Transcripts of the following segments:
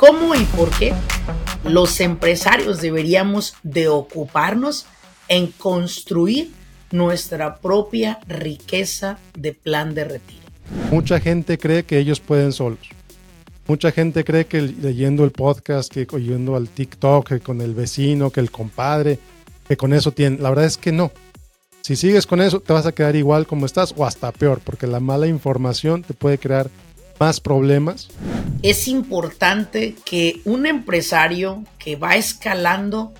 ¿Cómo y por qué los empresarios deberíamos de ocuparnos en construir nuestra propia riqueza de plan de retiro? Mucha gente cree que ellos pueden solos. Mucha gente cree que leyendo el podcast, que oyendo al TikTok, que con el vecino, que el compadre, que con eso tienen. La verdad es que no. Si sigues con eso, te vas a quedar igual como estás o hasta peor, porque la mala información te puede crear más problemas? Es importante que un empresario que va escalando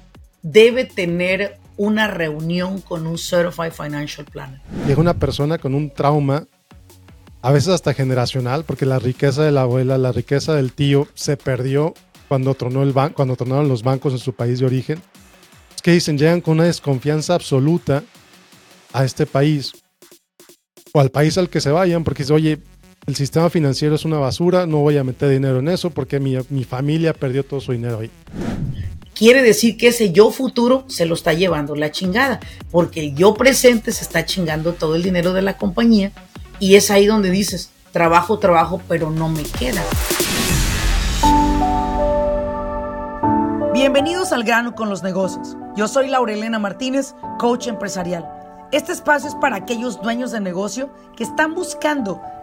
debe tener una reunión con un Certified Financial Planner. Llega una persona con un trauma, a veces hasta generacional, porque la riqueza de la abuela, la riqueza del tío se perdió cuando, tronó el cuando tronaron los bancos en su país de origen. Es que dicen, llegan con una desconfianza absoluta a este país o al país al que se vayan, porque dice, oye, el sistema financiero es una basura, no voy a meter dinero en eso porque mi, familia perdió todo su dinero ahí. Quiere decir que ese yo futuro se lo está llevando la chingada, porque el yo presente se está chingando todo el dinero de la compañía y es ahí donde dices, trabajo, trabajo, pero no me queda. Bienvenidos al grano con los negocios. Yo soy Laurelena Martínez, coach empresarial. Este espacio es para aquellos dueños de negocio que están buscando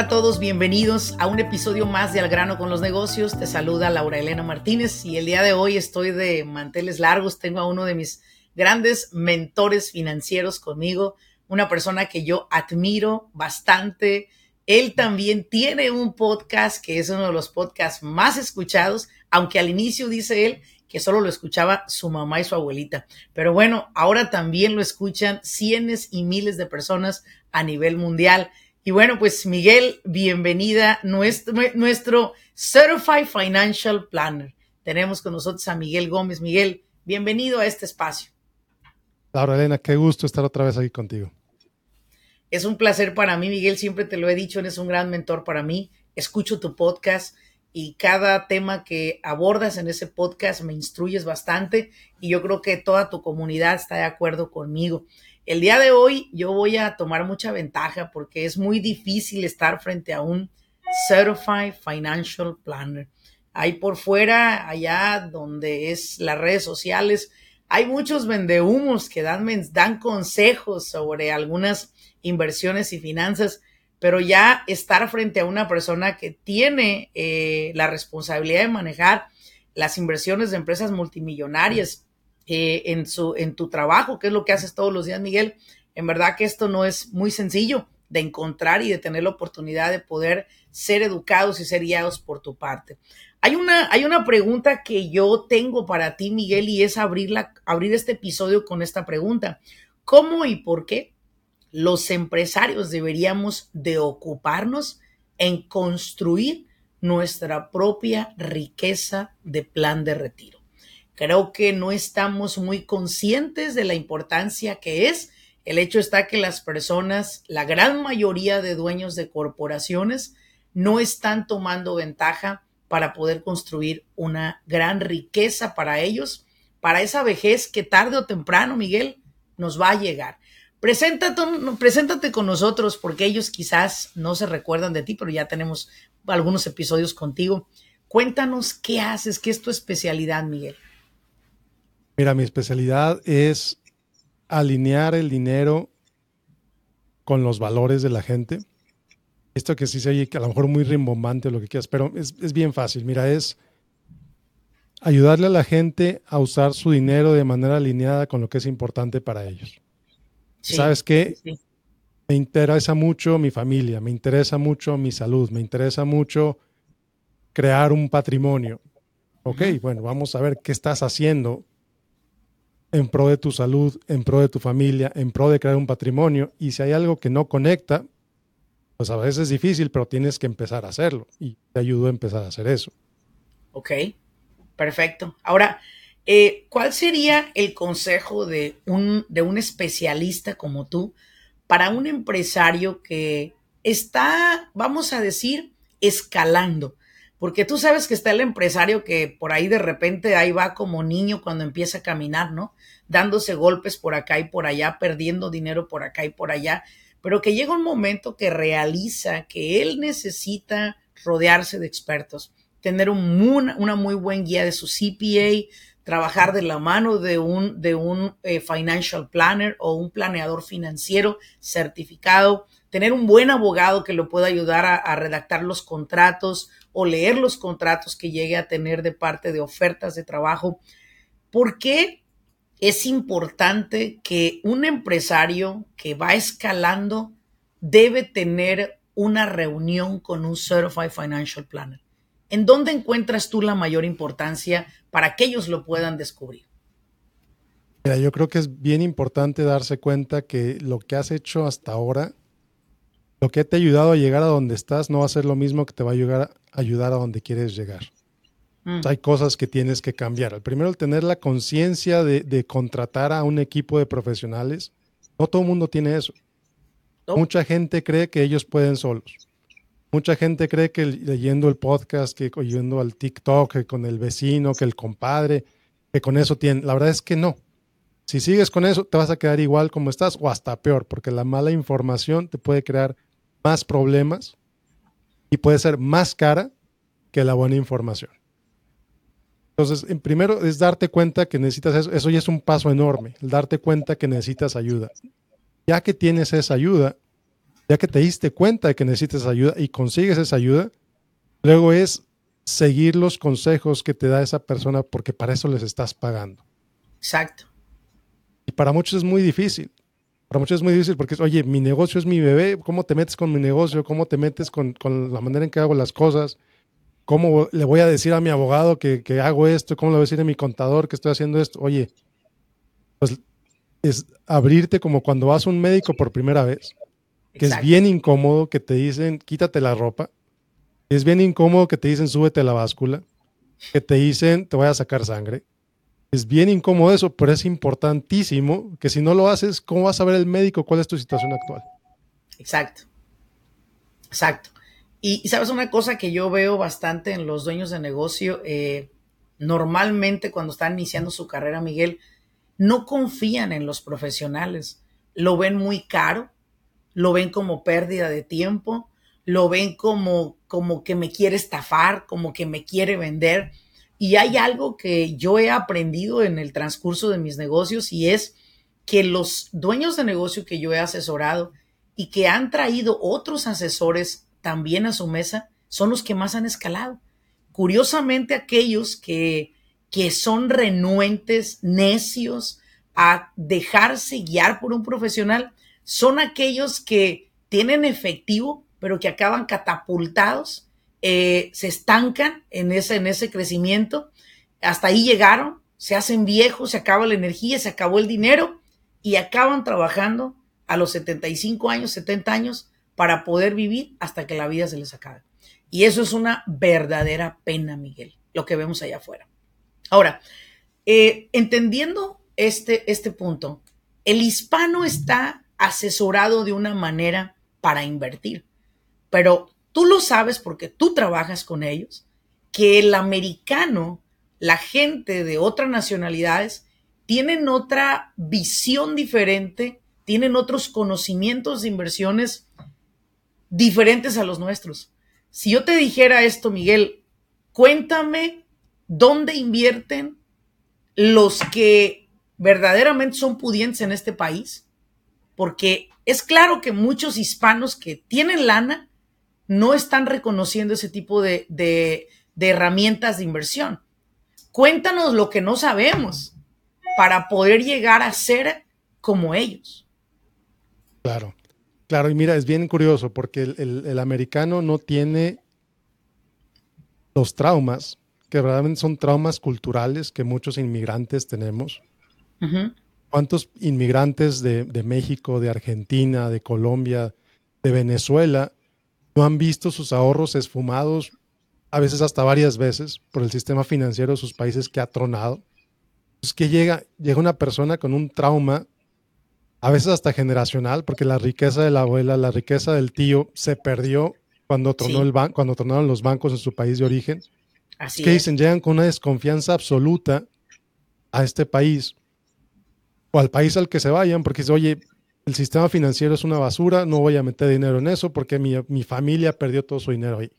¿Qué tal a todos? Bienvenidos a un episodio más de Al grano con los negocios. Te saluda Laura Elena Martínez y el día de hoy estoy de manteles largos. Tengo a uno de mis grandes mentores financieros conmigo, una persona que yo admiro bastante. Él también tiene un podcast que es uno de los podcasts más escuchados, aunque al inicio dice él que solo lo escuchaba su mamá y su abuelita. Pero bueno, ahora también lo escuchan cientos y miles de personas a nivel mundial. Y bueno, pues Miguel, bienvenida, nuestro, nuestro Certified Financial Planner. Tenemos con nosotros a Miguel Gómez. Miguel, bienvenido a este espacio. Laura Elena, qué gusto estar otra vez aquí contigo. Es un placer para mí, Miguel, siempre te lo he dicho, eres un gran mentor para mí. Escucho tu podcast y cada tema que abordas en ese podcast me instruyes bastante y yo creo que toda tu comunidad está de acuerdo conmigo. El día de hoy yo voy a tomar mucha ventaja porque es muy difícil estar frente a un Certified Financial Planner. Ahí por fuera, allá donde es las redes sociales, hay muchos vendehumos que dan, dan consejos sobre algunas inversiones y finanzas, pero ya estar frente a una persona que tiene eh, la responsabilidad de manejar las inversiones de empresas multimillonarias eh, en, su, en tu trabajo, que es lo que haces todos los días, Miguel. En verdad que esto no es muy sencillo de encontrar y de tener la oportunidad de poder ser educados y ser guiados por tu parte. Hay una, hay una pregunta que yo tengo para ti, Miguel, y es abrir, abrir este episodio con esta pregunta. ¿Cómo y por qué los empresarios deberíamos de ocuparnos en construir nuestra propia riqueza de plan de retiro? Creo que no estamos muy conscientes de la importancia que es. El hecho está que las personas, la gran mayoría de dueños de corporaciones, no están tomando ventaja para poder construir una gran riqueza para ellos, para esa vejez que tarde o temprano, Miguel, nos va a llegar. Preséntate, con nosotros porque ellos quizás no se recuerdan de ti, pero ya tenemos algunos episodios contigo. Cuéntanos qué haces, qué es tu especialidad, Miguel. Mira, mi especialidad es alinear el dinero con los valores de la gente. Esto que sí se oye, a lo mejor muy rimbombante o lo que quieras, pero es, bien fácil. Mira, es ayudarle a la gente a usar su dinero de manera alineada con lo que es importante para ellos. ¿Sabes qué? Me interesa mucho mi familia, me interesa mucho mi salud, me interesa mucho crear un patrimonio. Ok, bueno, vamos a ver qué estás haciendo en pro de tu salud, en pro de tu familia, en pro de crear un patrimonio. Y si hay algo que no conecta, pues a veces es difícil, pero tienes que empezar a hacerlo. Y te ayudo a empezar a hacer eso. Ok, Perfecto. Ahora, eh, ¿cuál sería el consejo de un, de un especialista como tú para un empresario que está, vamos a decir, escalando? Porque tú sabes que está el empresario que por ahí de repente ahí va como niño cuando empieza a caminar, ¿no? Dándose golpes por acá y por allá, perdiendo dinero por acá y por allá, pero que llega un momento que realiza que él necesita rodearse de expertos, tener un una muy buen guía de su CPA, trabajar de la mano de un, de un eh, financial planner o un planeador financiero certificado, tener un buen abogado que lo pueda ayudar a, redactar los contratos o leer los contratos que llegue a tener de parte de ofertas de trabajo. ¿Por qué es importante que un empresario que va escalando debe tener una reunión con un Certified Financial Planner? ¿En dónde encuentras tú la mayor importancia para que ellos lo puedan descubrir? Mira, yo creo que es bien importante darse cuenta que lo que has hecho hasta ahora, lo que te ha ayudado a llegar a donde estás, no va a ser lo mismo que te va a ayudar, ayudar a donde quieres llegar. Mm. hay cosas que tienes que cambiar. El primero, el tener la conciencia de, de, contratar a un equipo de profesionales. No todo el mundo tiene eso. Mucha gente cree que ellos pueden solos. Mucha gente cree que leyendo el podcast, que oyendo al TikTok, que con el vecino, que el compadre, que con eso tiene. La verdad es que no. Si sigues con eso, te vas a quedar igual como estás o hasta peor, porque la mala información te puede crear más problemas y puede ser más cara que la buena información. Entonces, en primero es darte cuenta que necesitas eso. Eso ya es un paso enorme, el darte cuenta que necesitas ayuda. Ya que tienes esa ayuda, ya que te diste cuenta de que necesitas ayuda y consigues esa ayuda, luego es seguir los consejos que te da esa persona porque para eso les estás pagando. Exacto. Y para muchos es muy difícil. Para muchos es muy difícil porque, oye, mi negocio es mi bebé, ¿cómo te metes con mi negocio? ¿Cómo te metes con, con la manera en que hago las cosas? ¿Cómo le voy a decir a mi abogado que, que, hago esto? ¿Cómo le voy a decir a mi contador que estoy haciendo esto? Oye, pues es abrirte como cuando vas a un médico por primera vez que es bien incómodo que te dicen quítate la ropa, es bien incómodo que te dicen súbete la báscula, que te dicen te voy a sacar sangre. Es bien incómodo eso, pero es importantísimo que si no lo haces, ¿cómo vas a ver el médico cuál es tu situación actual? Exacto. Exacto. Y, sabes una cosa que yo veo bastante en los dueños de negocio, eh, normalmente cuando están iniciando su carrera, Miguel, no confían en los profesionales, lo ven muy caro, lo ven como pérdida de tiempo, lo ven como, como que me quiere estafar, como que me quiere vender. Y hay algo que yo he aprendido en el transcurso de mis negocios y es que los dueños de negocio que yo he asesorado y que han traído otros asesores también a su mesa son los que más han escalado. Curiosamente, aquellos que, que son renuentes, necios a dejarse guiar por un profesional, son aquellos que tienen efectivo, pero que acaban catapultados, eh, se estancan en ese, en ese crecimiento, hasta ahí llegaron, se hacen viejos, se acaba la energía, se acabó el dinero y acaban trabajando a los 75 años, 70 años para poder vivir hasta que la vida se les acabe. Y eso es una verdadera pena, Miguel, lo que vemos allá afuera. Ahora, eh, entendiendo este, este punto, el hispano está asesorado de una manera para invertir. Pero tú lo sabes porque tú trabajas con ellos, que el americano, la gente de otras nacionalidades, tienen otra visión diferente, tienen otros conocimientos de inversiones diferentes a los nuestros. Si yo te dijera esto, Miguel, cuéntame dónde invierten los que verdaderamente son pudientes en este país porque es claro que muchos hispanos que tienen lana no están reconociendo ese tipo de, de, herramientas de inversión. Cuéntanos lo que no sabemos para poder llegar a ser como ellos. Claro, claro, y mira, es bien curioso porque el, el, americano no tiene los traumas, que realmente son traumas culturales que muchos inmigrantes tenemos. ¿Cuántos inmigrantes de, México, de Argentina, de Colombia, de Venezuela no han visto sus ahorros esfumados a veces hasta varias veces, por el sistema financiero de sus países que ha tronado. Es que llega, llega una persona con un trauma, a veces hasta generacional, porque la riqueza de la abuela, la riqueza del tío se perdió cuando, tronó el cuando tronaron los bancos en su país de origen. Así que dicen, llegan con una desconfianza absoluta a este país o al país al que se vayan, porque dice, oye, el sistema financiero es una basura, no voy a meter dinero en eso porque mi, familia perdió todo su dinero ahí.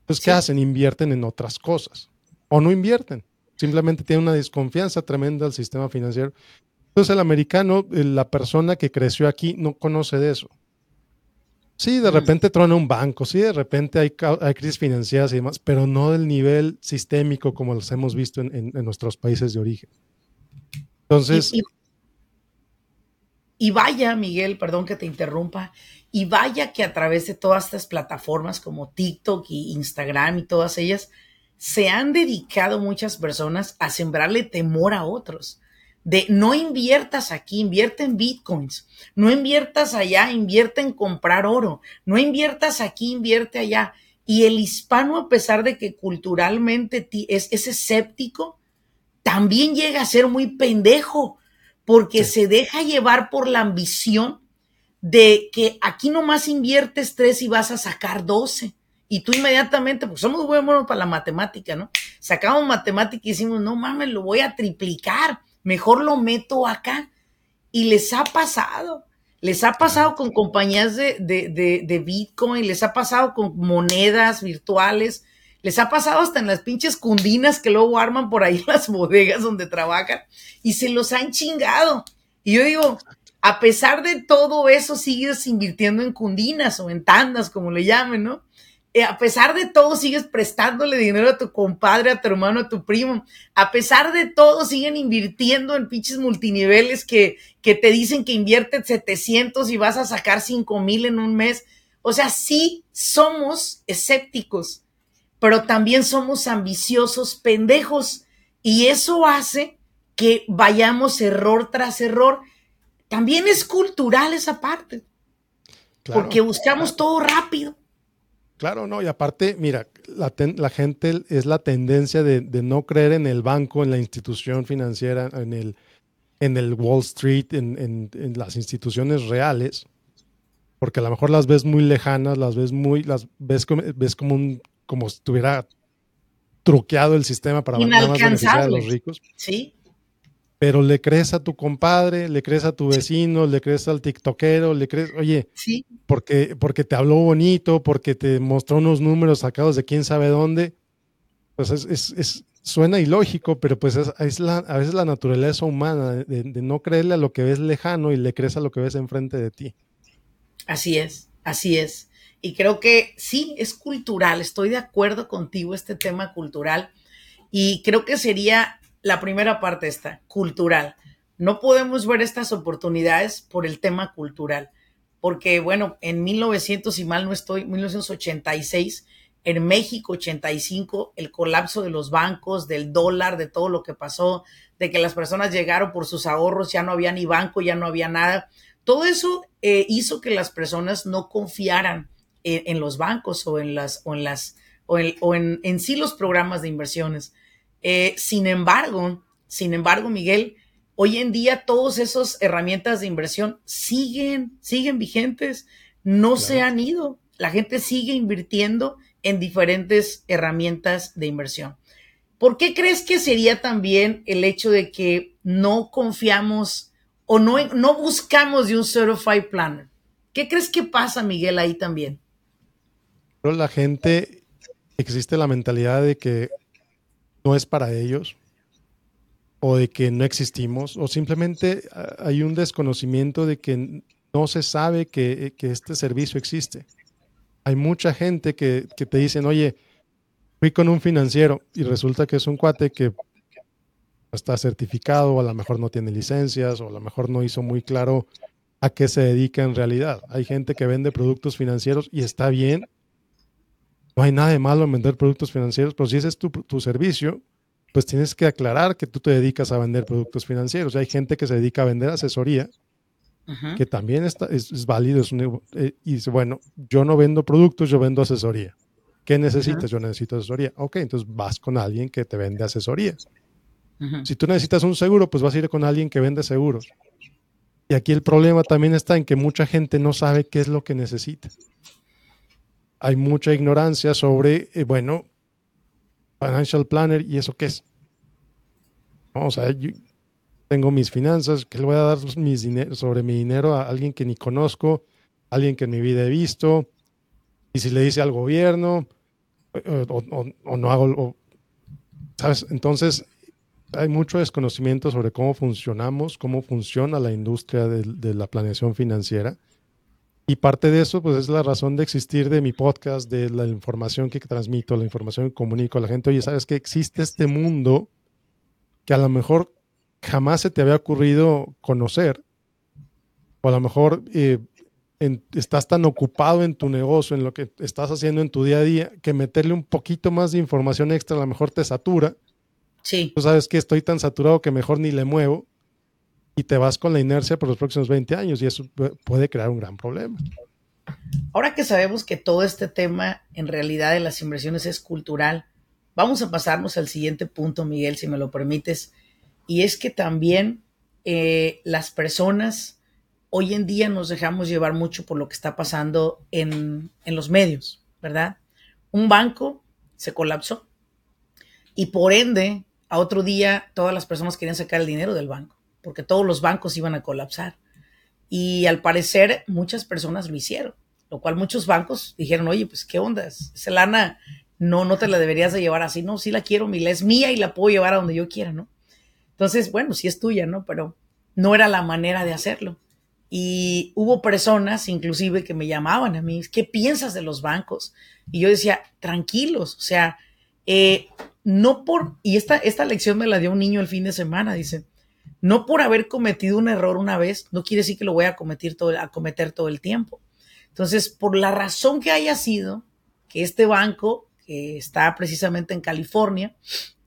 Entonces, ¿qué hacen? Invierten en otras cosas o no invierten. Simplemente tienen una desconfianza tremenda al sistema financiero. Entonces, el americano, eh, la persona que creció aquí, no conoce de eso. Sí, de mm. repente trona un banco, sí, de repente hay, crisis financieras y demás, pero no del nivel sistémico como los hemos visto en, nuestros países de origen. Entonces, y vaya, Miguel, perdón que te interrumpa, y vaya que a través de todas estas plataformas como TikTok y Instagram y todas ellas, se han dedicado muchas personas a sembrarle temor a otros. De no inviertas aquí, invierte en bitcoins, no inviertas allá, invierte en comprar oro, no inviertas aquí, invierte allá. Y el hispano, a pesar de que culturalmente es, es escéptico, también llega a ser muy pendejo porque se deja llevar por la ambición de que aquí nomás inviertes tres y vas a sacar doce. Y tú inmediatamente, pues somos buenos para la matemática, ¿no? Sacamos matemática y decimos, no mames, lo voy a triplicar, mejor lo meto acá. Y les ha pasado, les ha pasado con compañías de, de, de, de Bitcoin, les ha pasado con monedas virtuales, les ha pasado hasta en las pinches cundinas que luego arman por ahí las bodegas donde trabajan y se los han chingado. Y yo digo, a pesar de todo eso, sigues invirtiendo en cundinas o en tandas, como le llamen, ¿no? Eh, a pesar de todo, sigues prestándole dinero a tu compadre, a tu hermano, a tu primo. A pesar de todo, siguen invirtiendo en pinches multiniveles que, que te dicen que inviertes 700 y vas a sacar 5 mil en un mes. O sea, sí somos escépticos pero también somos ambiciosos pendejos y eso hace que vayamos error tras error. También es cultural esa parte, porque buscamos todo rápido. Claro, no, y aparte, mira, la, gente es la tendencia de, no creer en el banco, en la institución financiera, en el, en el Wall Street, en, en, las instituciones reales, porque a lo mejor las ves muy lejanas, las ves muy, las ves ves como un como si estuviera truqueado el sistema para beneficiar a los ricos. Sí. Pero le crees a tu compadre, le crees a tu vecino, le crees al tiktokero, le crees, oye, sí. porque, porque te habló bonito, porque te mostró unos números sacados de quién sabe dónde. Pues es, suena ilógico, pero pues es, la, a veces la naturaleza humana de, de no creerle a lo que ves lejano y le crees a lo que ves enfrente de ti. Así es, así es. Y creo que sí, es cultural, estoy de acuerdo contigo este tema cultural. Y creo que sería la primera parte esta, cultural. No podemos ver estas oportunidades por el tema cultural, porque bueno, en 1900, si mal no estoy, 1986, en México 85, el colapso de los bancos, del dólar, de todo lo que pasó, de que las personas llegaron por sus ahorros, ya no había ni banco, ya no había nada. Todo eso eh, hizo que las personas no confiaran en, los bancos o en las, o en las, o en, en, sí los programas de inversiones. Eh, sin embargo, sin embargo, Miguel, hoy en día todas esas herramientas de inversión siguen, siguen vigentes, no se han ido. La gente sigue invirtiendo en diferentes herramientas de inversión. ¿Por qué crees que sería también el hecho de que no confiamos o no, no buscamos de un Certified Planner? ¿Qué crees que pasa, Miguel, ahí también? Pero la gente, existe la mentalidad de que no es para ellos o de que no existimos o simplemente hay un desconocimiento de que no se sabe que, este servicio existe. Hay mucha gente que, que, te dicen, oye, fui con un financiero y resulta que es un cuate que está certificado o a lo mejor no tiene licencias o a lo mejor no hizo muy claro a qué se dedica en realidad. Hay gente que vende productos financieros y está bien, no hay nada de malo en vender productos financieros, pero si ese es tu, servicio, pues tienes que aclarar que tú te dedicas a vender productos financieros. Hay gente que se dedica a vender asesoría, que también está, es, válido. Es eh, y dice, bueno, yo no vendo productos, yo vendo asesoría. ¿Qué necesitas? Yo necesito asesoría. Ok, entonces vas con alguien que te vende asesoría. Si tú necesitas un seguro, pues vas a ir con alguien que vende seguros. Y aquí el problema también está en que mucha gente no sabe qué es lo que necesita. Hay mucha ignorancia sobre, eh, bueno, financial planner y eso qué es. Vamos a ver, yo tengo mis finanzas, que le voy a dar mis sobre mi dinero a alguien que ni conozco, alguien que en mi vida he visto, y si le dice al gobierno, eh, o, no hago, ¿sabes? Entonces, hay mucho desconocimiento sobre cómo funcionamos, cómo funciona la industria de, la planeación financiera. Y parte de eso, pues es la razón de existir de mi podcast, de la información que transmito, la información que comunico a la gente. Oye, ¿sabes que existe este mundo que a lo mejor jamás se te había ocurrido conocer? O a lo mejor eh, estás tan ocupado en tu negocio, en lo que estás haciendo en tu día a día, que meterle un poquito más de información extra a lo mejor te satura. Sí. Tú sabes que estoy tan saturado que mejor ni le muevo y te vas con la inercia por los próximos 20 años y eso puede crear un gran problema. Ahora que sabemos que todo este tema en realidad de las inversiones es cultural, vamos a pasarnos al siguiente punto, Miguel, si me lo permites, y es que también eh, las personas hoy en día nos dejamos llevar mucho por lo que está pasando en, los medios, ¿verdad? Un banco se colapsó y por ende, a otro día todas las personas querían sacar el dinero del banco, porque todos los bancos iban a colapsar. Y al parecer muchas personas lo hicieron, lo cual muchos bancos dijeron, oye, pues qué onda, esa lana no, no te la deberías de llevar así, no, sí la quiero, mi es mía y la puedo llevar a donde yo quiera, ¿no? Entonces, bueno, sí es tuya, ¿no? Pero no era la manera de hacerlo. Y hubo personas inclusive que me llamaban a mí, ¿qué piensas de los bancos? Y yo decía, tranquilos, o sea, eh, no por, y esta, esta lección me la dio un niño el fin de semana, dice, no por haber cometido un error una vez, no quiere decir que lo voy a cometer todo, a cometer todo el tiempo. Entonces, por la razón que haya sido que este banco, que está precisamente en California,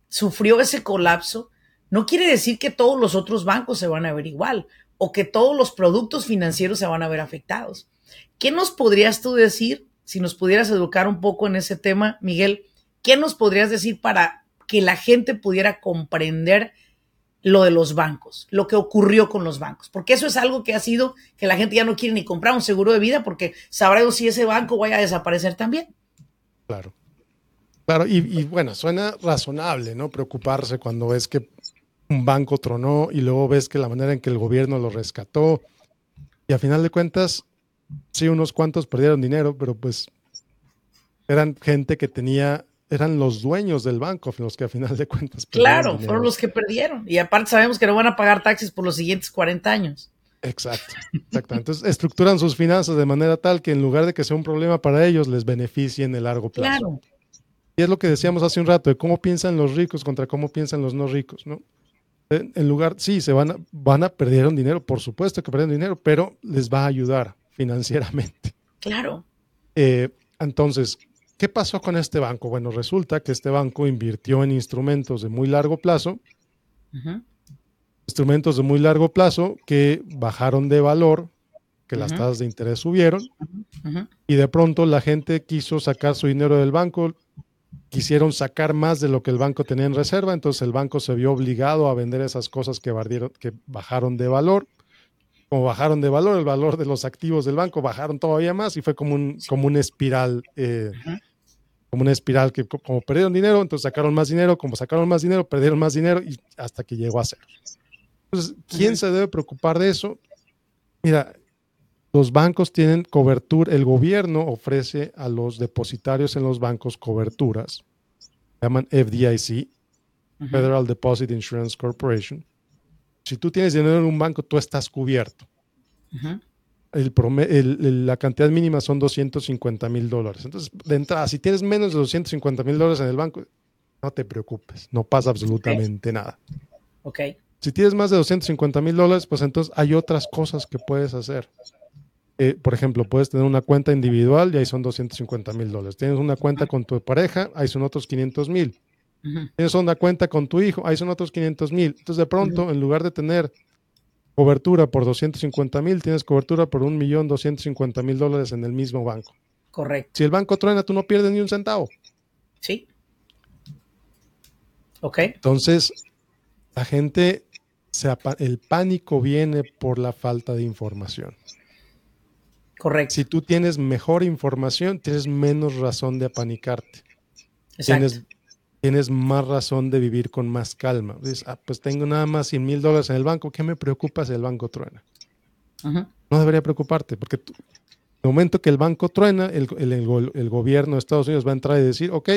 sufrió ese colapso, no quiere decir que todos los otros bancos se van a ver igual o que todos los productos financieros se van a ver afectados. ¿Qué nos podrías tú decir, si nos pudieras educar un poco en ese tema, Miguel? ¿Qué nos podrías decir para que la gente pudiera comprender lo de los bancos, lo que ocurrió con los bancos? Porque eso es algo que ha sido que la gente ya no quiere ni comprar un seguro de vida porque sabrá si ese banco vaya a desaparecer también. Claro. Claro, y, y bueno, suena razonable, ¿no? Preocuparse cuando ves que un banco tronó y luego ves que la manera en que el gobierno lo rescató y a final de cuentas, sí, unos cuantos perdieron dinero, pero pues eran gente que tenía, eran los dueños del banco los que a final de cuentas Claro, fueron los que perdieron. Y aparte sabemos que no van a pagar taxis por los siguientes 40 años. Exacto, exacto. Entonces estructuran sus finanzas de manera tal que en lugar de que sea un problema para ellos, les beneficie en el largo plazo. Claro. Y es lo que decíamos hace un rato, de cómo piensan los ricos contra cómo piensan los no ricos, ¿no? en lugar, sí, se van a, van a perder un dinero, por supuesto que pierden dinero, pero les va a ayudar financieramente. Claro. Eh, entonces, ¿qué pasó con este banco? Bueno, resulta que este banco invirtió en instrumentos de muy largo plazo, instrumentos de muy largo plazo que bajaron de valor, que las tasas de interés subieron, y de pronto la gente quiso sacar su dinero del banco, quisieron sacar más de lo que el banco tenía en reserva, entonces el banco se vio obligado a vender esas cosas que, que bajaron de valor. Como bajaron de valor, el valor de los activos del banco bajaron todavía más y fue como un, como una espiral, eh, como una espiral que como perdieron dinero, entonces sacaron más dinero, como sacaron más dinero, perdieron más dinero y hasta que llegó a cero. Entonces, ¿quién se debe preocupar de eso? Mira, los bancos tienen cobertura, el gobierno ofrece a los depositarios en los bancos coberturas, llaman FDIC, Federal Deposit Insurance Corporation. Si tú tienes dinero en un banco, tú estás cubierto. La cantidad mínima son 250 mil dólares. Entonces, de entrada, si tienes menos de 250 mil dólares en el banco, no te preocupes, no pasa absolutamente nada. Ok. Si tienes más de 250 mil dólares, pues entonces hay otras cosas que puedes hacer. Eh, por ejemplo, puedes tener una cuenta individual y ahí son 250 mil dólares. Tienes una cuenta con tu pareja, ahí son otros 500 mil. Tienes una cuenta con tu hijo, ahí son otros 500 mil. Entonces, de pronto, en lugar de tener cobertura por 250 mil, tienes cobertura por un millón 250 mil dólares en el mismo banco. Correcto. Si el banco truena, tú no pierdes ni un centavo. Sí. Ok. Entonces, la gente, se, el pánico viene por la falta de información. Correcto. Si tú tienes mejor información, tienes menos razón de apanicarte. Tienes, tienes, más razón de vivir con más calma. Dices, ah, pues tengo nada más 100 mil dólares en el banco, ¿qué me preocupa si el banco truena? No debería preocuparte, porque tú, el momento que el banco truena, el, el, gobierno de Estados Unidos va a entrar y decir, ok,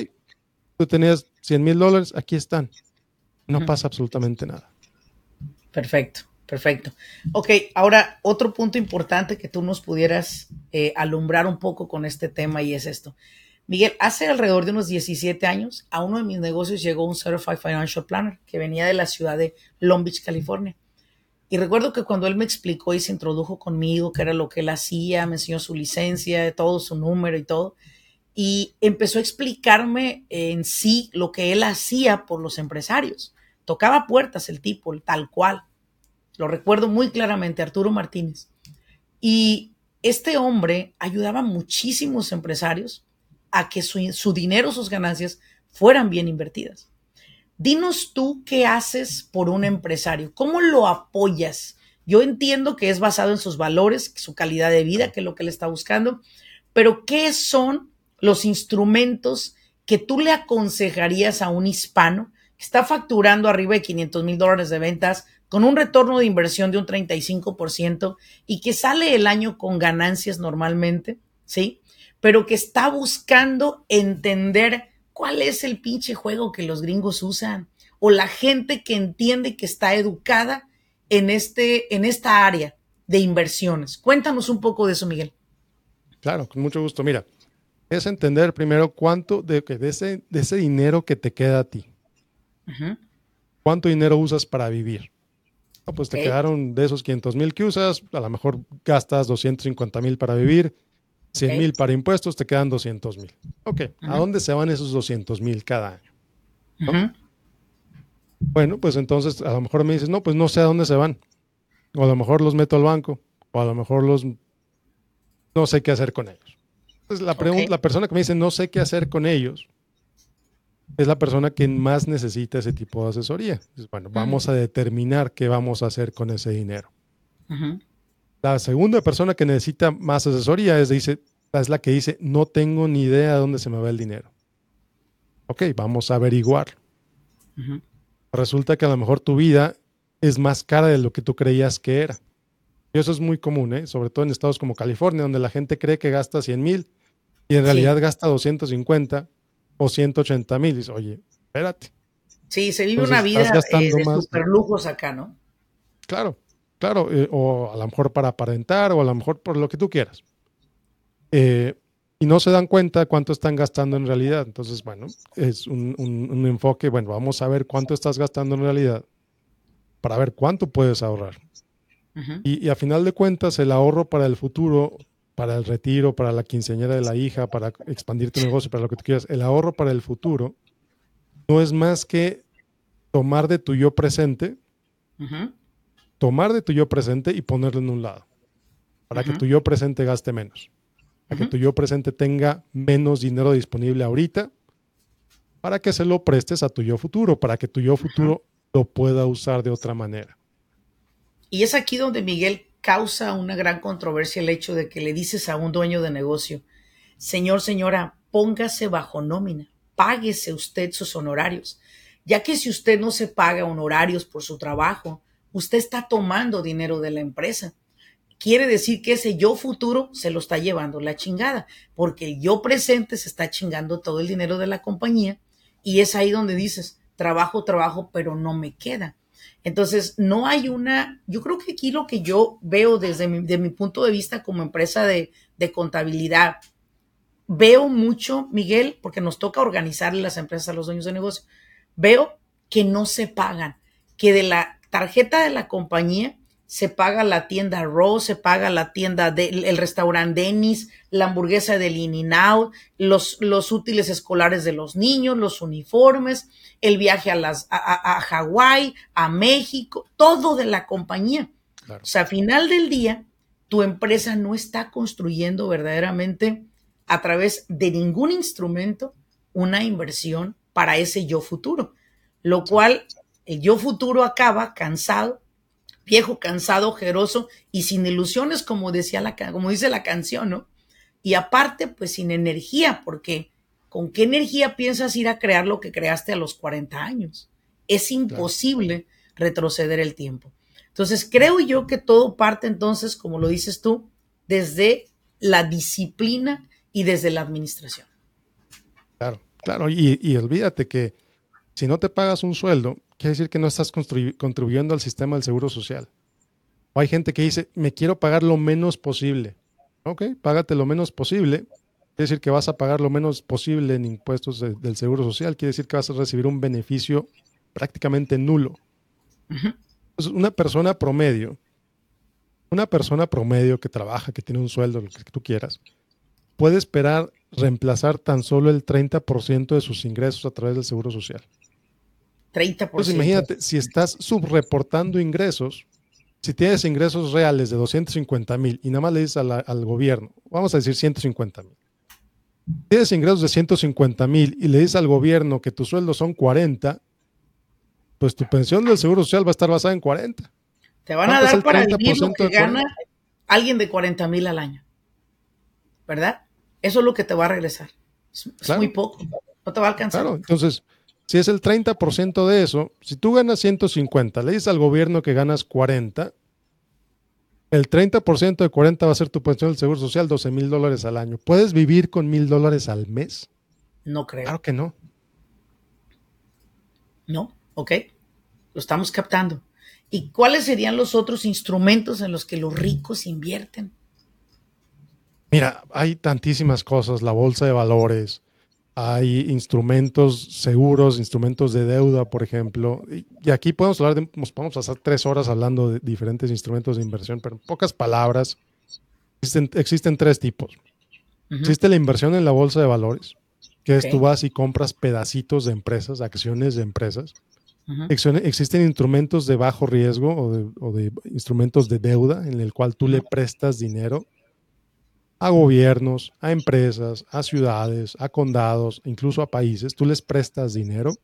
tú tenías 100 mil dólares, aquí están. No pasa absolutamente nada. Perfecto, perfecto. Ok, ahora otro punto importante que tú nos pudieras eh, alumbrar un poco con este tema y es esto. Miguel, hace alrededor de unos 17 años a uno de mis negocios llegó un Certified Financial Planner que venía de la ciudad de Long Beach, California. Y recuerdo que cuando él me explicó y se introdujo conmigo qué era lo que él hacía, me enseñó su licencia, todo su número y todo, y empezó a explicarme en sí lo que él hacía por los empresarios. Tocaba puertas el tipo, tal cual. Lo recuerdo muy claramente, Arturo Martínez. Y este hombre ayudaba a muchísimos empresarios a que su, su dinero, sus ganancias fueran bien invertidas. Dinos tú qué haces por un empresario, cómo lo apoyas. Yo entiendo que es basado en sus valores, su calidad de vida, que es lo que él está buscando, pero ¿qué son los instrumentos que tú le aconsejarías a un hispano que está facturando arriba de 500 mil dólares de ventas con un retorno de inversión de un 35% y que sale el año con ganancias normalmente, ¿sí? Pero que está buscando entender ¿Cuál es el pinche juego que los gringos usan? O la gente que entiende que está educada en, este, en esta área de inversiones. Cuéntanos un poco de eso, Miguel. Claro, con mucho gusto. Mira, es entender primero cuánto de, de, ese, de ese dinero que te queda a ti. ¿Cuánto dinero usas para vivir? pues te quedaron de esos 500 mil que usas, a lo mejor gastas 250 mil para vivir 100 mil para impuestos, te quedan 200 mil. Ok, ¿a dónde se van esos 200 mil cada año? Bueno, pues entonces a lo mejor me dices, no, pues no sé a dónde se van. O a lo mejor los meto al banco, o a lo mejor los... No sé qué hacer con ellos. Entonces la, la persona que me dice, no sé qué hacer con ellos, es la persona que más necesita ese tipo de asesoría. bueno, vamos a determinar qué vamos a hacer con ese dinero. La segunda persona que necesita más asesoría es, dice, es la que dice, no tengo ni idea de dónde se me va el dinero. Ok, vamos a averiguar. Resulta que a lo mejor tu vida es más cara de lo que tú creías que era. Y eso es muy común, ¿eh? sobre todo en estados como California, donde la gente cree que gasta 100 mil y en realidad gasta 250 o 180 mil. Dice, oye, espérate. Sí, se vive una vida eh, de superlujos acá, ¿no? Claro. Claro, eh, o a lo mejor para aparentar, o a lo mejor por lo que tú quieras. Eh, y no se dan cuenta cuánto están gastando en realidad. Entonces, bueno, es un, enfoque, bueno, vamos a ver cuánto estás gastando en realidad para ver cuánto puedes ahorrar. y, a final de cuentas, el ahorro para el futuro, para el retiro, para la quinceañera de la hija, para expandir tu negocio, para lo que tú quieras, el ahorro para el futuro no es más que tomar de tu yo presente tomar de tu yo presente y ponerlo en un lado, para que tu yo presente gaste menos, para que tu yo presente tenga menos dinero disponible ahorita, para que se lo prestes a tu yo futuro, para que tu yo futuro lo pueda usar de otra manera. Y es aquí donde Miguel causa una gran controversia el hecho de que le dices a un dueño de negocio, señor, señora, póngase bajo nómina, páguese usted sus honorarios, ya que si usted no se paga honorarios por su trabajo, usted está tomando dinero de la empresa. Quiere decir que ese yo futuro se lo está llevando la chingada, porque el yo presente se está chingando todo el dinero de la compañía y es ahí donde dices, trabajo, trabajo, pero no me queda. Entonces, no hay una, yo creo que aquí lo que yo veo desde mi, de mi punto de vista como empresa de, de contabilidad, veo mucho, Miguel, porque nos toca organizarle las empresas a los dueños de negocio, veo que no se pagan, que de la tarjeta de la compañía se paga la tienda Rose, se paga la tienda del el restaurante Dennis, la hamburguesa del in los, los útiles escolares de los niños, los uniformes, el viaje a, las, a, a Hawái, a México, todo de la compañía. O sea, a final del día, tu empresa no está construyendo verdaderamente a través de ningún instrumento una inversión para ese yo futuro, lo cual el yo futuro acaba cansado, viejo, cansado, ojeroso y sin ilusiones, como, decía la, como dice la canción, ¿no? Y aparte, pues sin energía, porque ¿con qué energía piensas ir a crear lo que creaste a los 40 años? Es imposible retroceder el tiempo. Entonces, creo yo que todo parte entonces, como lo dices tú, desde la disciplina y desde la administración. Claro, claro, y, y olvídate que si no te pagas un sueldo, quiere decir que no estás contribuyendo al sistema del seguro social. O hay gente que dice, me quiero pagar lo menos posible. Ok, págate lo menos posible. Quiere decir que vas a pagar lo menos posible en impuestos del seguro social. Quiere decir que vas a recibir un beneficio prácticamente nulo. una persona promedio, una persona promedio que trabaja, que tiene un sueldo, lo que tú quieras, puede esperar reemplazar tan solo el 30% de sus ingresos a través del seguro social. 30%. Entonces imagínate, si estás subreportando ingresos, si tienes ingresos reales de 250 mil y nada más le dices al gobierno, vamos a decir 150 mil, tienes ingresos de 150 mil y le dices al gobierno que tus sueldos son 40, pues tu pensión del Seguro Social va a estar basada en 40. Te van a dar para vivir lo que gana alguien de 40 mil al año. ¿Verdad? Eso es lo que te va a regresar. Es, muy poco. No te va a alcanzar. Claro, entonces si es el 30% de eso, si tú ganas 150, le dices al gobierno que ganas 40, el 30% de 40 va a ser tu pensión del Seguro Social, 12 mil dólares al año. ¿Puedes vivir con mil dólares al mes? No creo. Claro que no. No, ok. Lo estamos captando. ¿Y cuáles serían los otros instrumentos en los que los ricos invierten? Mira, hay tantísimas cosas, la bolsa de valores, hay instrumentos seguros, instrumentos de deuda, por ejemplo. Y aquí podemos hablar de, podemos pasar tres horas hablando de diferentes instrumentos de inversión, pero en pocas palabras, existen, tres tipos. Existe la inversión en la bolsa de valores, que es tú vas y compras pedacitos de empresas, acciones de empresas. Existen instrumentos de bajo riesgo o de, o de, instrumentos de deuda en el cual tú le prestas dinero a gobiernos, a empresas, a ciudades, a condados, incluso a países, tú les prestas dinero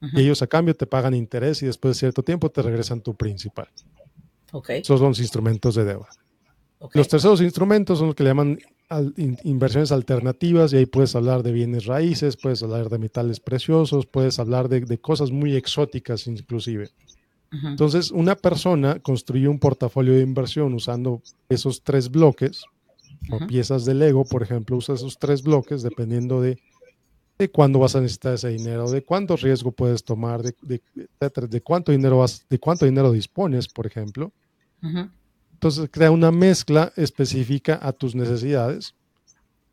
y ellos a cambio te pagan interés y después de cierto tiempo te regresan tu principal. Okay. Esos son los instrumentos de deuda. Los terceros instrumentos son los que le llaman inversiones alternativas y ahí puedes hablar de bienes raíces, puedes hablar de metales preciosos, puedes hablar de, cosas muy exóticas inclusive. Entonces, una persona construye un portafolio de inversión usando esos tres bloques o piezas de Lego, por ejemplo, usa esos tres bloques dependiendo de, de cuándo vas a necesitar ese dinero, de cuánto riesgo puedes tomar, de, de cuánto dinero vas, de cuánto dinero dispones, por ejemplo. Entonces crea una mezcla específica a tus necesidades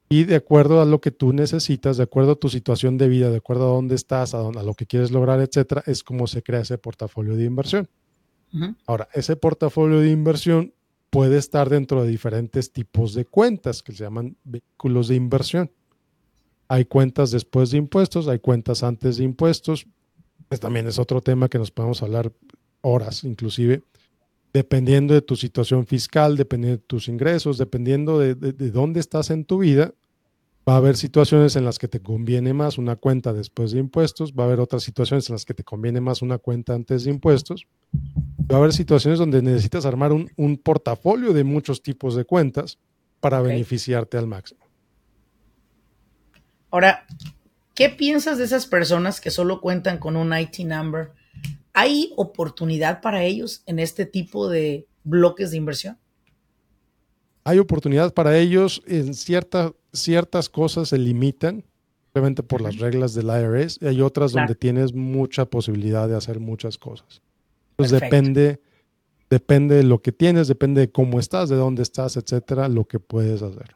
y de acuerdo a lo que tú necesitas, de acuerdo a tu situación de vida, de acuerdo a dónde estás, a, dónde, a lo que quieres lograr, etcétera, es como se crea ese portafolio de inversión. Ahora, ese portafolio de inversión puede estar dentro de diferentes tipos de cuentas que se llaman vehículos de inversión. Hay cuentas después de impuestos, hay cuentas antes de impuestos. Pues también es otro tema que nos podemos hablar horas inclusive, dependiendo de tu situación fiscal, dependiendo de tus ingresos, dependiendo de, de dónde estás en tu vida, va a haber situaciones en las que te conviene más una cuenta después de impuestos, va a haber otras situaciones en las que te conviene más una cuenta antes de impuestos Va a haber situaciones donde necesitas armar un, portafolio de muchos tipos de cuentas para beneficiarte al máximo. Ahora, ¿qué piensas de esas personas que solo cuentan con un IT number? ¿Hay oportunidad para ellos en este tipo de bloques de inversión? Hay oportunidad para ellos en ciertas ciertas cosas se limitan, obviamente por las reglas del IRS, y hay otras donde tienes mucha posibilidad de hacer muchas cosas. Pues depende, depende de lo que tienes, depende de cómo estás, de dónde estás, etcétera, lo que puedes hacer.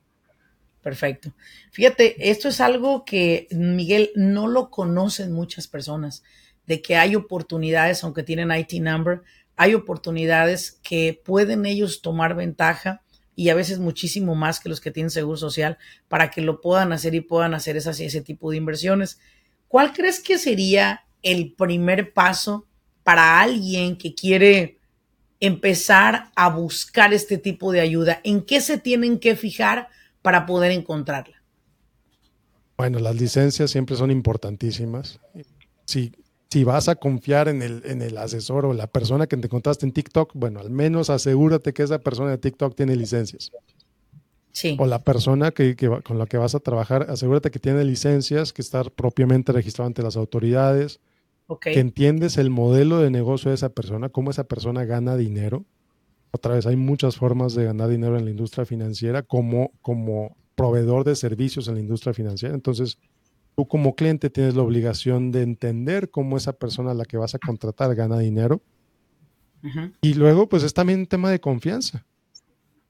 Perfecto. Fíjate, esto es algo que, Miguel, no lo conocen muchas personas, de que hay oportunidades, aunque tienen IT number, hay oportunidades que pueden ellos tomar ventaja y a veces muchísimo más que los que tienen seguro social para que lo puedan hacer y puedan hacer esas, ese tipo de inversiones. ¿Cuál crees que sería el primer paso para alguien que quiere empezar a buscar este tipo de ayuda? ¿En qué se tienen que fijar para poder encontrarla? Bueno, las licencias siempre son importantísimas. Si, si vas a confiar en el, en el asesor o la persona que te encontraste en TikTok, bueno, al menos asegúrate que esa persona de TikTok tiene licencias. Sí. O la persona que, con la que vas a trabajar, asegúrate que tiene licencias, que está propiamente registrado ante las autoridades, que entiendes el modelo de negocio de esa persona, cómo esa persona gana dinero. Otra vez, hay muchas formas de ganar dinero en la industria financiera como, como proveedor de servicios en la industria financiera. Entonces, tú como cliente tienes la obligación de entender cómo esa persona a la que vas a contratar gana dinero. Y luego, pues es también un tema de confianza.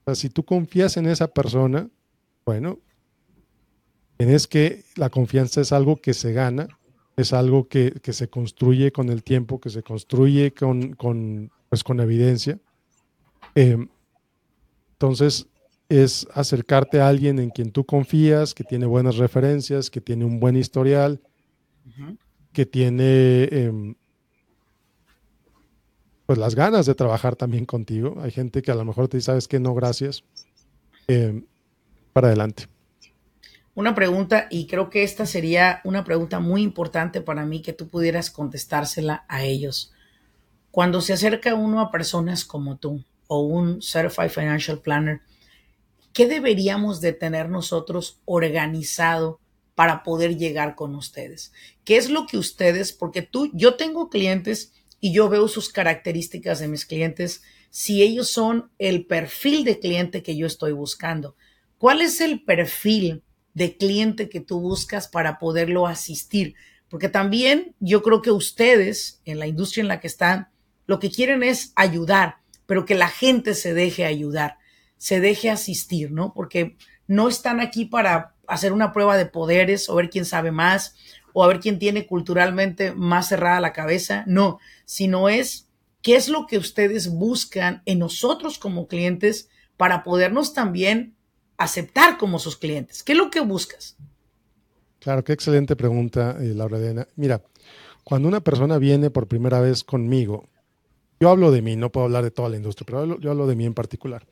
O sea, si tú confías en esa persona, bueno, tienes que, la confianza es algo que se gana, es algo que, se construye con el tiempo, que se construye con, con, pues, con evidencia. Eh, entonces, es acercarte a alguien en quien tú confías, que tiene buenas referencias, que tiene un buen historial, que tiene em, pues las ganas de trabajar también contigo. Hay gente que a lo mejor te dice, sabes que no, gracias. Em, para adelante. Una pregunta, y creo que esta sería una pregunta muy importante para mí que tú pudieras contestársela a ellos. Cuando se acerca uno a personas como tú o un Certified Financial Planner, ¿qué deberíamos de tener nosotros organizado para poder llegar con ustedes? ¿Qué es lo que ustedes, porque tú, yo tengo clientes y yo veo sus características de mis clientes, si ellos son el perfil de cliente que yo estoy buscando. ¿Cuál es el perfil de cliente que tú buscas para poderlo asistir? Porque también yo creo que ustedes, en la industria en la que están, lo que quieren es ayudar, pero que la gente se deje ayudar se deje asistir, ¿no? Porque no están aquí para hacer una prueba de poderes o ver quién sabe más o a ver quién tiene culturalmente más cerrada la cabeza, no, sino es qué es lo que ustedes buscan en nosotros como clientes para podernos también aceptar como sus clientes. ¿Qué es lo que buscas? Claro, qué excelente pregunta, eh, Laura Elena. Mira, cuando una persona viene por primera vez conmigo, yo hablo de mí, no puedo hablar de toda la industria, pero yo hablo de mí en particular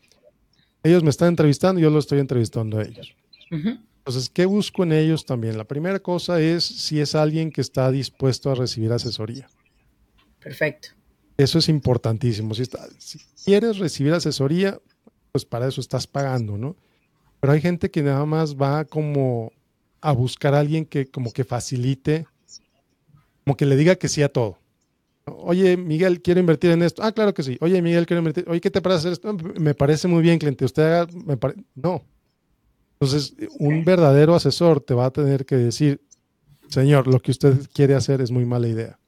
ellos me están entrevistando y yo lo estoy entrevistando a ellos. Entonces, ¿qué busco en ellos también? La primera cosa es si es alguien que está dispuesto a recibir asesoría. Perfecto. Eso es importantísimo. Si, si quieres recibir asesoría, pues para eso estás pagando, ¿no? Pero hay gente que nada más va como a buscar a alguien que como que facilite, como que le diga que sí a todo. Oye, Miguel, quiero invertir en esto. Ah, claro que sí. Oye, Miguel, quiero invertir. Oye, ¿qué te parece hacer esto? Me parece muy bien, cliente. Usted me No. Entonces, un verdadero asesor te va a tener que decir, señor, lo que usted quiere hacer es muy mala idea.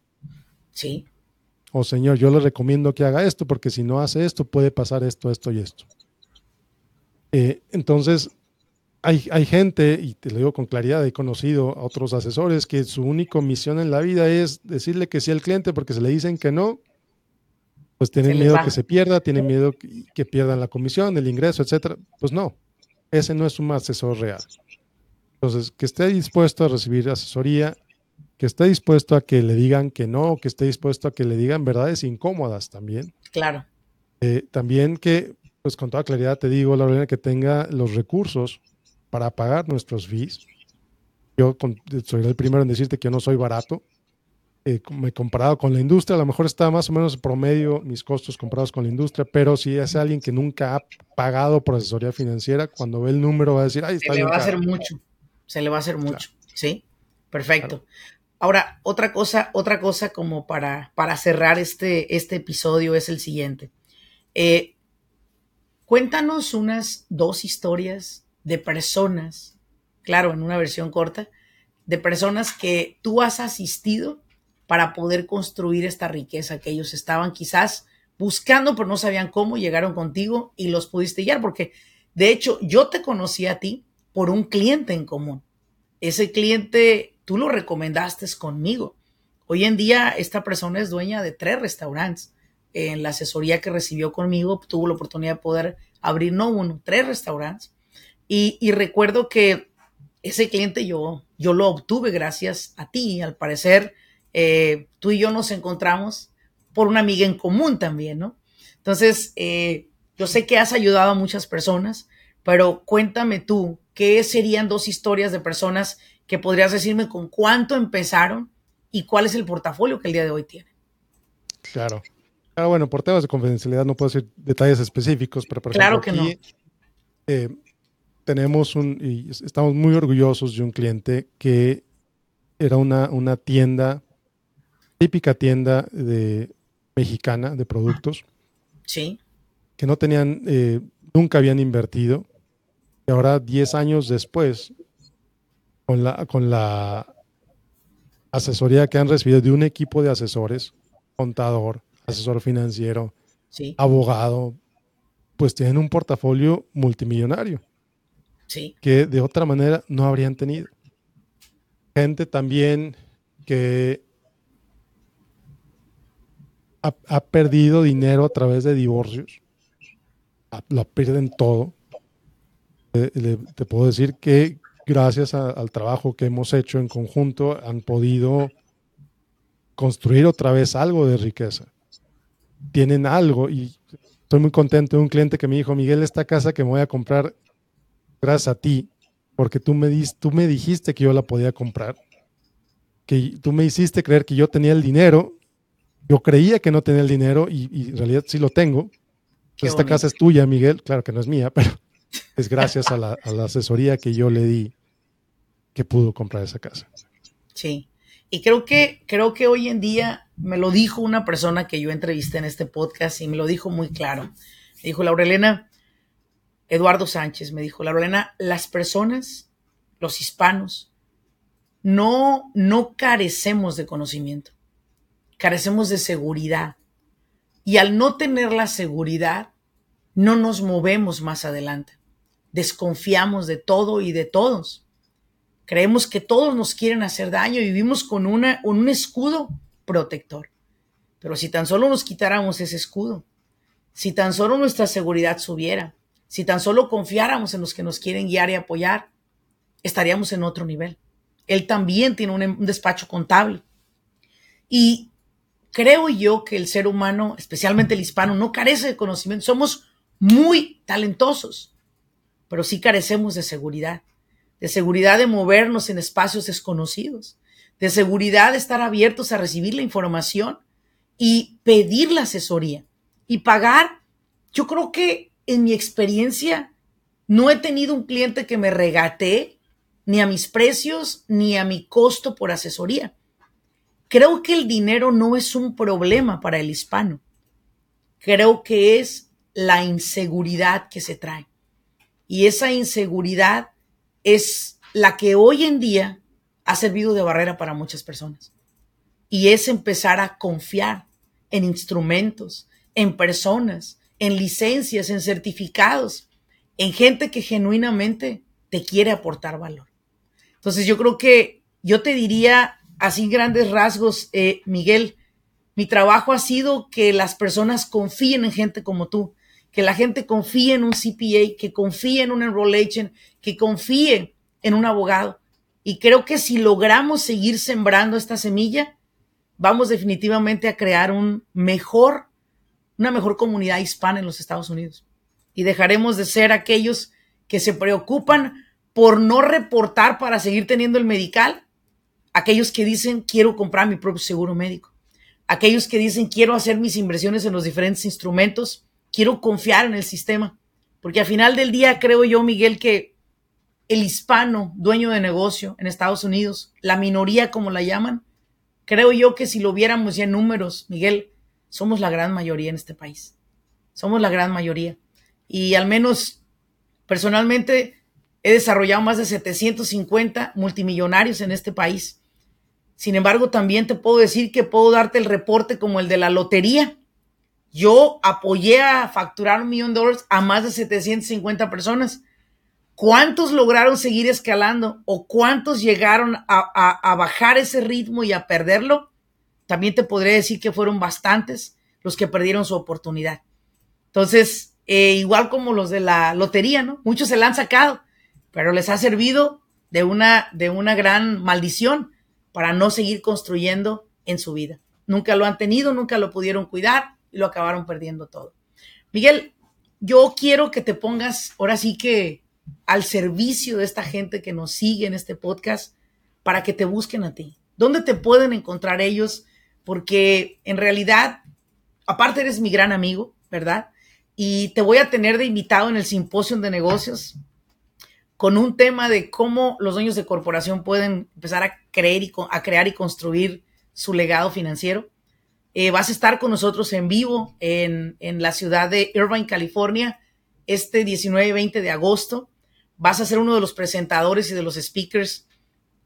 Sí. O señor, yo le recomiendo que haga esto porque si no hace esto puede pasar esto, esto y esto. Eh, entonces, hay, gente, y te lo digo con claridad, he conocido a otros asesores que su única misión en la vida es decirle que sí al cliente porque se le dicen que no, pues tienen miedo que se pierda, tienen miedo que, pierdan la comisión, el ingreso, etcétera. Pues no, ese no es un asesor real. Entonces, que esté dispuesto a recibir asesoría, que esté dispuesto a que le digan que no, que esté dispuesto a que le digan verdades incómodas también. Claro. Eh, también que, pues con toda claridad te digo, Lorena, que tenga los recursos para pagar nuestros fees. Yo soy el primero en decirte que yo no soy barato. Eh, me he comparado con la industria, a lo mejor está más o menos promedio mis costos comparados con la industria, pero si es alguien que nunca ha pagado por asesoría financiera, cuando ve el número va a decir, ay, está Se le va a hacer mucho, se le va a hacer mucho, ¿sí? Perfecto. Ahora, otra cosa, otra cosa como para, para cerrar este, este episodio es el siguiente. Eh, cuéntanos unas dos historias de personas, claro, en una versión corta, de personas que tú has asistido para poder construir esta riqueza que ellos estaban quizás buscando, pero no sabían cómo, llegaron contigo y los pudiste guiar, porque de hecho yo te conocí a ti por un cliente en común. Ese cliente tú lo recomendaste conmigo. Hoy en día esta persona es dueña de tres restaurantes. En la asesoría que recibió conmigo tuvo la oportunidad de poder abrir no uno, tres restaurantes. Y, recuerdo que ese cliente yo, yo lo obtuve gracias a ti. Al parecer, eh, tú y yo nos encontramos por una amiga en común también, ¿no? Entonces, eh, yo sé que has ayudado a muchas personas, pero cuéntame tú, ¿qué serían dos historias de personas que podrías decirme con cuánto empezaron y cuál es el portafolio que el día de hoy tienen. Claro. Ah, bueno, por temas de confidencialidad no puedo decir detalles específicos, pero por claro que no. Eh, tenemos un, y estamos muy orgullosos de un cliente que era una, una tienda, típica tienda de, mexicana de productos. Sí. Que no tenían, eh, nunca habían invertido. Y ahora, 10 años después, con la, con la asesoría que han recibido de un equipo de asesores, contador, asesor financiero, abogado, pues tienen un portafolio multimillonario. Que de otra manera no habrían tenido. Gente también que ha, perdido dinero a través de divorcios. Lo pierden todo. te puedo decir que gracias al trabajo que hemos hecho en conjunto han podido construir otra vez algo de riqueza. Tienen algo y estoy muy contento de un cliente que me dijo, Miguel, esta casa que me voy a comprar gracias a ti, porque tú me, tú me dijiste que yo la podía comprar, que tú me hiciste creer que yo tenía el dinero yo creía que no tenía el dinero y, en realidad sí lo tengo. Esta casa es tuya, Miguel. Claro que no es mía, pero es gracias a la, asesoría que yo le di que pudo comprar esa casa. Sí. Y creo que, creo que hoy en día me lo dijo una persona que yo entrevisté en este podcast y me lo dijo muy claro. Me dijo Laurelena, Eduardo Sánchez me dijo, Laurelena, las personas, los hispanos, no, no carecemos de conocimiento carecemos de seguridad. Y al no tener la seguridad, no nos movemos más adelante. Desconfiamos de todo y de todos. Creemos que todos nos quieren hacer daño y vivimos con, una, un escudo protector. Pero si tan solo nos quitáramos ese escudo, si tan solo nuestra seguridad subiera, si tan solo confiáramos en los que nos quieren guiar y apoyar, estaríamos en otro nivel. Él también tiene un, un despacho contable. Y creo yo que el ser humano, especialmente el hispano, no carece de conocimiento. Somos muy talentosos, pero sí carecemos de seguridad, de seguridad de movernos en espacios desconocidos, de seguridad de estar abiertos a recibir la información y pedir la asesoría y pagar. Yo creo que en mi experiencia no he tenido un cliente que me regatee ni a mis precios ni a mi costo por asesoría. Creo que el dinero no es un problema para el hispano. Creo que es la inseguridad que se trae. Y esa inseguridad es la que hoy en día ha servido de barrera para muchas personas. Y es empezar a confiar en instrumentos, en personas, en licencias, en certificados, en gente que genuinamente te quiere aportar valor. Entonces yo creo que yo te diría así grandes rasgos, eh, Miguel, mi trabajo ha sido que las personas confíen en gente como tú, que la gente confíe en un CPA, que confíe en un enroll agent, que confíe en un abogado. Y creo que si logramos seguir sembrando esta semilla, vamos definitivamente a crear un mejor, una mejor comunidad hispana en los Estados Unidos. Y dejaremos de ser aquellos que se preocupan por no reportar para seguir teniendo el medical aquellos que dicen quiero comprar mi propio seguro médico, aquellos que dicen quiero hacer mis inversiones en los diferentes instrumentos, quiero confiar en el sistema, porque al final del día creo yo, Miguel, que el hispano dueño de negocio en Estados Unidos, la minoría como la llaman, creo yo que si lo viéramos ya en números, Miguel, somos la gran mayoría en este país. Somos la gran mayoría. Y al menos personalmente he desarrollado más de 750 multimillonarios en este país sin embargo, también te puedo decir que puedo darte el reporte como el de la lotería. Yo apoyé a facturar un millón de dólares a más de 750 personas. ¿Cuántos lograron seguir escalando o cuántos llegaron a, bajar ese ritmo y a perderlo? También te podría decir que fueron bastantes los que perdieron su oportunidad. Entonces, eh, igual como los de la lotería, ¿no? Muchos se la han sacado, pero les ha servido de una, de una gran maldición para no seguir construyendo en su vida. Nunca lo han tenido, nunca lo pudieron cuidar y lo acabaron perdiendo todo. Miguel, yo quiero que te pongas ahora sí que al servicio de esta gente que nos sigue en este podcast para que te busquen a ti? ¿Dónde te pueden encontrar ellos? Porque en realidad, aparte eres mi gran amigo, ¿verdad? Y te voy a tener de invitado en el simposio de negocios con un tema de cómo los dueños de corporación pueden empezar a, creer y, a crear y construir su legado financiero. Eh, vas a estar con nosotros en vivo en, en, la ciudad de Irvine, California, este 19 y 20 de agosto. Vas a ser uno de los presentadores y de los speakers.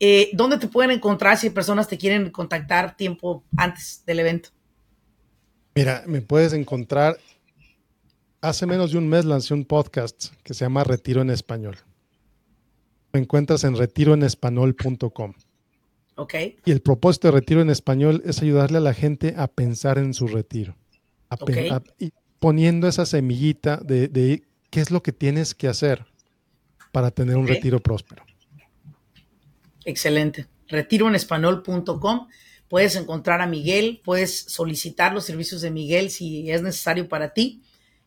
Eh, ¿Dónde te pueden encontrar si personas te quieren contactar tiempo antes del evento? Mira, me puedes encontrar. Hace menos de un mes lancé un podcast que se llama Retiro en Español. Lo encuentras en retiroenespanol.com. Ok. Y el propósito de Retiro en Español es ayudarle a la gente a pensar en su retiro. y poniendo esa semillita de, qué es lo que tienes que hacer para tener un retiro próspero. Excelente. Retiroenespanol.com. Puedes encontrar a Miguel, puedes solicitar los servicios de Miguel si es necesario para ti.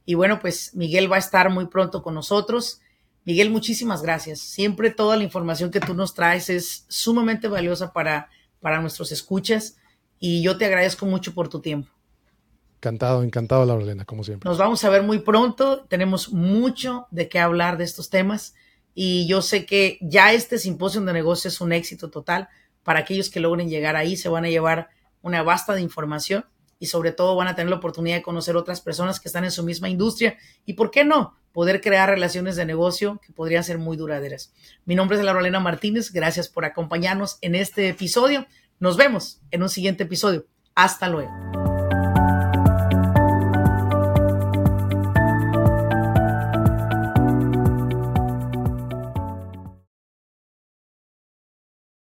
Y bueno, pues Miguel va a estar muy pronto con nosotros. Miguel, muchísimas gracias. Siempre toda la información que tú nos traes es sumamente valiosa para, para nuestros escuchas y yo te agradezco mucho por tu tiempo. Encantado, encantado, Laurelena, como siempre. Nos vamos a ver muy pronto. Tenemos mucho de qué hablar de estos temas y yo sé que ya este simposio de negocios es un éxito total. Para aquellos que logren llegar ahí, se van a llevar una vasta de información y sobre todo van a tener la oportunidad de conocer otras personas que están en su misma industria y, ¿por qué no?, poder crear relaciones de negocio que podrían ser muy duraderas. Mi nombre es Laurelena Martínez. Gracias por acompañarnos en este episodio. Nos vemos en un siguiente episodio. Hasta luego.